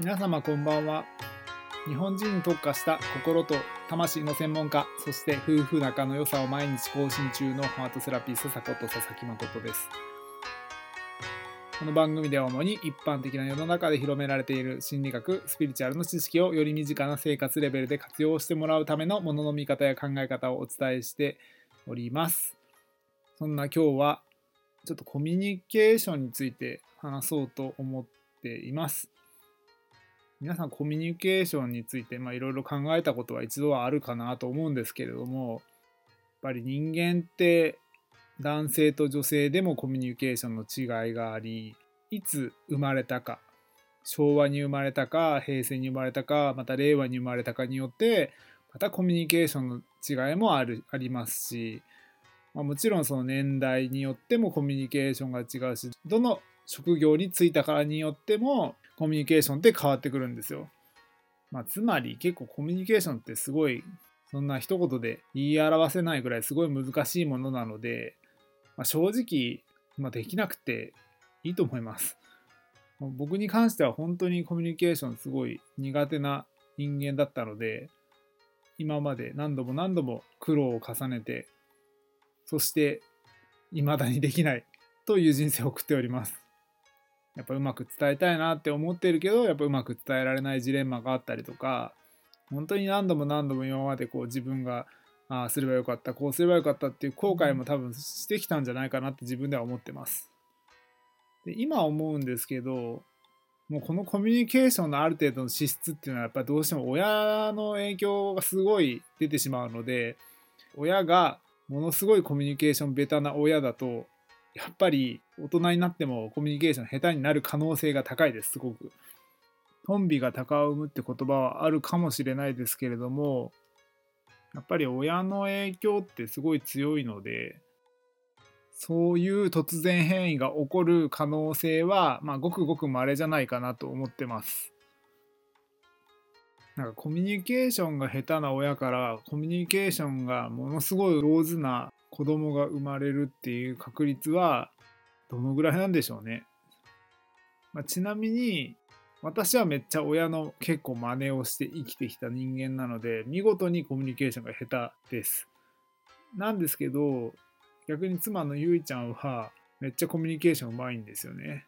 皆様こんばんは。日本人に特化した心と魂の専門家そして夫婦仲の良さを毎日更新中のハートセラピスト佐こと佐々木誠です。この番組では主に一般的な世の中で広められている心理学スピリチュアルの知識をより身近な生活レベルで活用してもらうためのものの見方や考え方をお伝えしております。そんな今日はちょっとコミュニケーションについて話そうと思っています。皆さんコミュニケーションについていろいろ考えたことは一度はあるかなと思うんですけれどもやっぱり人間って男性と女性でもコミュニケーションの違いがありいつ生まれたか昭和に生まれたか平成に生まれたかまた令和に生まれたかによってまたコミュニケーションの違いもあるありますし、まあ、もちろんその年代によってもコミュニケーションが違うしどの職業に就いたからによってもコミュニケーションって変わってくるんですよ。まあ、つまり結構コミュニケーションってすごいそんな一言で言い表せないぐらいすごい難しいものなので、まあ、正直、まあ、できなくていいと思います。僕に関しては本当にコミュニケーションすごい苦手な人間だったので今まで何度も何度も苦労を重ねてそして未だにできないという人生を送っております。やっぱうまく伝えたいなって思ってるけどやっぱうまく伝えられないジレンマがあったりとか本当に何度も何度も今までこう自分がああすればよかったこうすればよかったっていう後悔も多分してきたんじゃないかなって自分では思ってます。で今思うんですけどもうこのコミュニケーションのある程度の資質っていうのはやっぱどうしても親の影響がすごい出てしまうので親がものすごいコミュニケーションベタな親だとやっぱり大人になってもコミュニケーション下手になる可能性が高いです、すごく。トンビが鷹を生むって言葉はあるかもしれないですけれども、やっぱり親の影響ってすごい強いので、そういう突然変異が起こる可能性は、まあ、ごくごく稀じゃないかなと思ってます。なんかコミュニケーションが下手な親からコミュニケーションがものすごい上手な子供が生まれるっていう確率はどのぐらいなんでしょうね。まあ、ちなみに私はめっちゃ親の結構真似をして生きてきた人間なので見事にコミュニケーションが下手です。なんですけど逆に妻のゆいちゃんはめっちゃコミュニケーションうまいんですよね。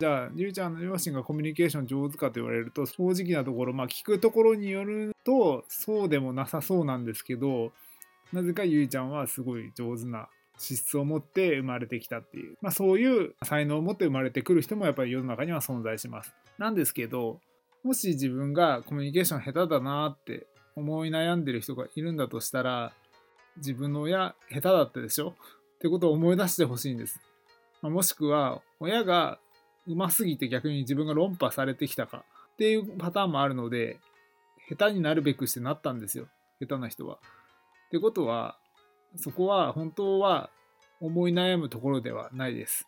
じゃあゆいちゃんの両親がコミュニケーション上手かと言われると正直なところまあ聞くところによるとそうでもなさそうなんですけどなぜかゆいちゃんはすごい上手な資質を持って生まれてきたっていう、まあ、そういう才能を持って生まれてくる人もやっぱり世の中には存在します。なんですけどもし自分がコミュニケーション下手だなって思い悩んでる人がいるんだとしたら自分の親下手だったでしょ？ってことを思い出してほしいんです。まあ、もしくは親がうますぎて逆に自分が論破されてきたかっていうパターンもあるので下手になるべくしてなったんですよ下手な人は。ってことは、そこは本当は思い悩むところではないです。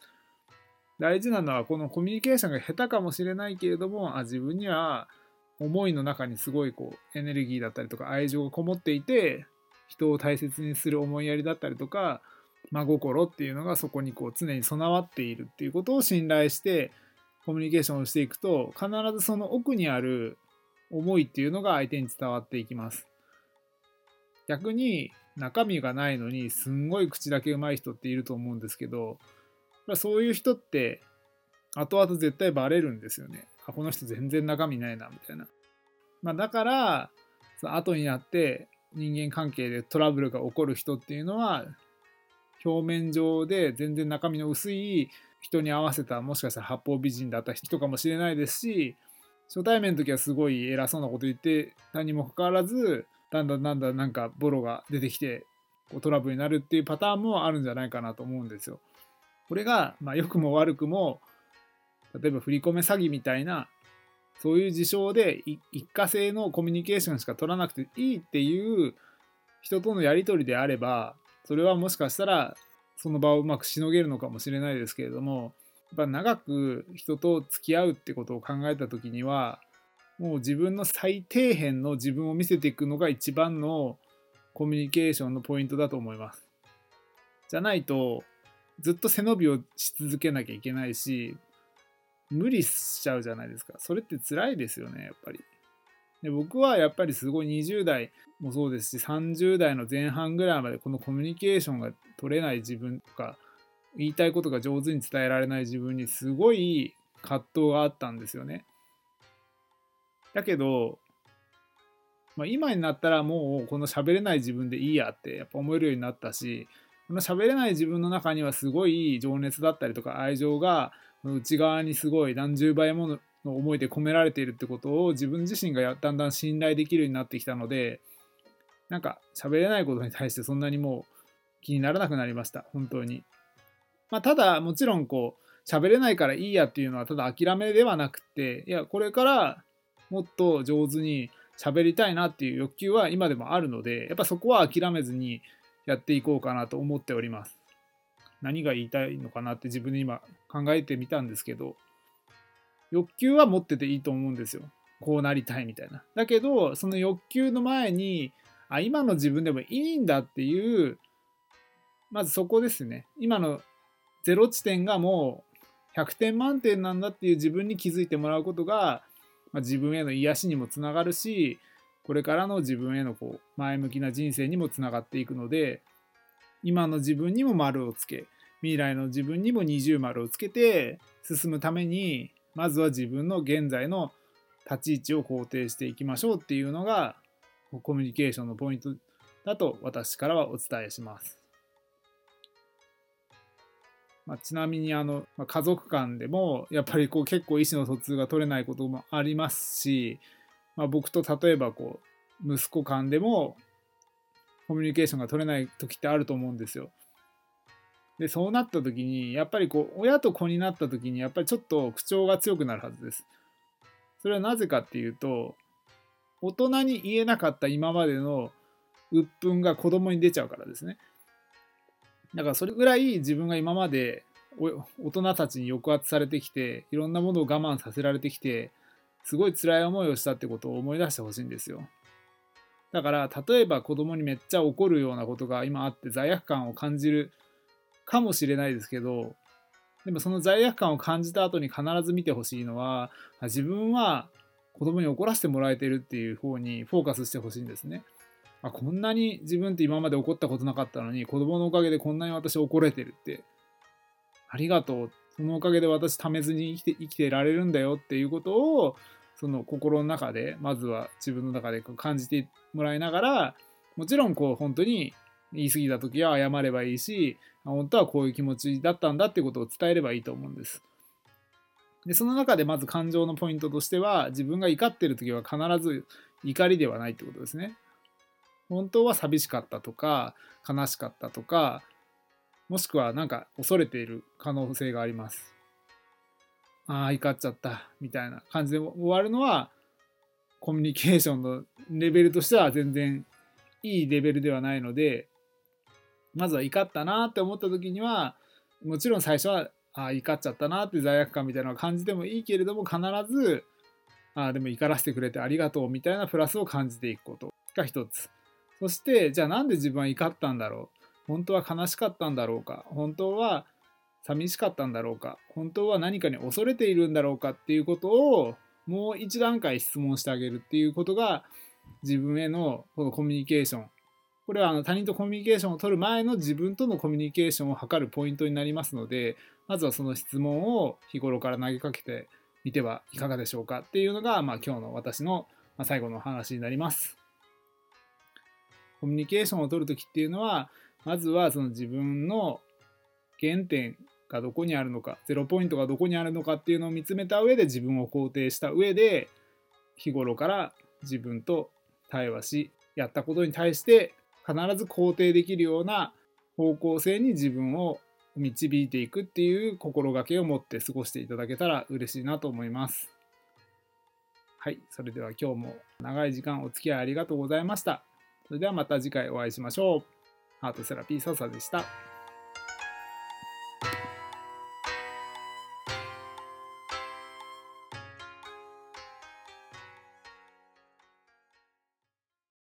大事なのはこのコミュニケーションが下手かもしれないけれどもあ自分には思いの中にすごいこうエネルギーだったりとか愛情がこもっていて人を大切にする思いやりだったりとか真心っていうのがそこにこう常に備わっているっていうことを信頼してコミュニケーションをしていくと必ずその奥にある思いっていうのが相手に伝わっていきます。逆に中身がないのにすんごい口だけ上手い人っていると思うんですけどそういう人って後々絶対バレるんですよね。あこの人全然中身ないなみたいな。まあ、だからその後になって人間関係でトラブルが起こる人っていうのは表面上で全然中身の薄い人に合わせたもしかしたら八方美人だった人かもしれないですし初対面の時はすごい偉そうなこと言って何もかかわらずだんだんだんだんなんかボロが出てきてこうトラブルになるっていうパターンもあるんじゃないかなと思うんですよ。これが、まあ、良くも悪くも例えば振り込め詐欺みたいなそういう事象で一過性のコミュニケーションしか取らなくていいっていう人とのやり取りであればそれはもしかしたらその場をうまくしのげるのかもしれないですけれどもやっぱ長く人と付き合うってことを考えた時にはもう自分の最底辺の自分を見せていくのが一番のコミュニケーションのポイントだと思います。じゃないとずっと背伸びをし続けなきゃいけないし無理しちゃうじゃないですか。それって辛いですよね、やっぱり。で僕はやっぱりすごい20代もそうですし30代の前半ぐらいまでこのコミュニケーションが取れない自分とか言いたいことが上手に伝えられない自分にすごい葛藤があったんですよね。だけど、まあ、今になったらもうこの喋れない自分でいいやってやっぱ思えるようになったしこの喋れない自分の中にはすごい情熱だったりとか愛情が内側にすごい何十倍もの思いで込められているってことを自分自身がだんだん信頼できるようになってきたのでなんか喋れないことに対してそんなにもう気にならなくなりました本当に。まあ、ただもちろんこう喋れないからいいやっていうのはただ諦めではなくていやこれからもっと上手に喋りたいなっていう欲求は今でもあるのでやっぱそこは諦めずにやっていこうかなと思っております。何が言いたいのかなって自分で今考えてみたんですけど欲求は持ってていいと思うんですよ。こうなりたいみたいな。だけどその欲求の前にあ今の自分でもいいんだっていうまずそこですね。今の0地点がもう100点満点なんだっていう自分に気づいてもらうことが、まあ、自分への癒しにもつながるしこれからの自分へのこう前向きな人生にもつながっていくので今の自分にも丸をつけ未来の自分にも二重丸をつけて進むためにまずは自分の現在の立ち位置を肯定していきましょうっていうのがコミュニケーションのポイントだと私からはお伝えします。まあ、ちなみにあの、まあ、家族間でもやっぱりこう結構意思の疎通が取れないこともありますし、まあ、僕と例えばこう息子間でもコミュニケーションが取れない時ってあると思うんですよ。でそうなった時にやっぱりこう親と子になった時にやっぱりちょっと口調が強くなるはずです。それはなぜかっていうと大人に言えなかった今までの鬱憤が子供に出ちゃうからですね。だからそれぐらい自分が今まで大人たちに抑圧されてきていろんなものを我慢させられてきてすごい辛い思いをしたってことを思い出してほしいんですよ。だから例えば子供にめっちゃ怒るようなことが今あって罪悪感を感じるかもしれないですけどでもその罪悪感を感じた後に必ず見てほしいのは自分は子供に怒らせてもらえてるっていう方にフォーカスしてほしいんですね。あこんなに自分って今まで怒ったことなかったのに子供のおかげでこんなに私怒れてるってありがとうそのおかげで私ためずに生きて生きてられるんだよっていうことをその心の中でまずは自分の中で感じてもらいながらもちろんこう本当に言い過ぎた時は謝ればいいし本当はこういう気持ちだったんだってことを伝えればいいと思うんです。でその中でまず感情のポイントとしては自分が怒ってる時は必ず怒りではないってことですね。本当は寂しかったとか悲しかったとかもしくはなんか恐れている可能性があります。ああ怒っちゃったみたいな感じで終わるのはコミュニケーションのレベルとしては全然いいレベルではないのでまずは怒ったなって思った時にはもちろん最初はああ怒っちゃったなって罪悪感みたいなのを感じてもいいけれども必ずああでも怒らせてくれてありがとうみたいなプラスを感じていくことが一つそしてじゃあなんで自分は怒ったんだろう？本当は悲しかったんだろうか？本当は寂しかったんだろうか？本当は何かに恐れているんだろうか？っていうことをもう一段階質問してあげるっていうことが自分へのこのコミュニケーション。これはあの他人とコミュニケーションを取る前の自分とのコミュニケーションを図るポイントになりますのでまずはその質問を日頃から投げかけてみてはいかがでしょうか？っていうのが、まあ、今日の私の最後の話になります。コミュニケーションを取るときっていうのは、まずはその自分の原点がどこにあるのか、ゼロポイントがどこにあるのかっていうのを見つめた上で自分を肯定した上で、日頃から自分と対話し、やったことに対して必ず肯定できるような方向性に自分を導いていくっていう心がけを持って過ごしていただけたら嬉しいなと思います。はい、それでは今日も長い時間お付き合いありがとうございました。それではまた次回お会いしましょう。ハートセラピー笹でした。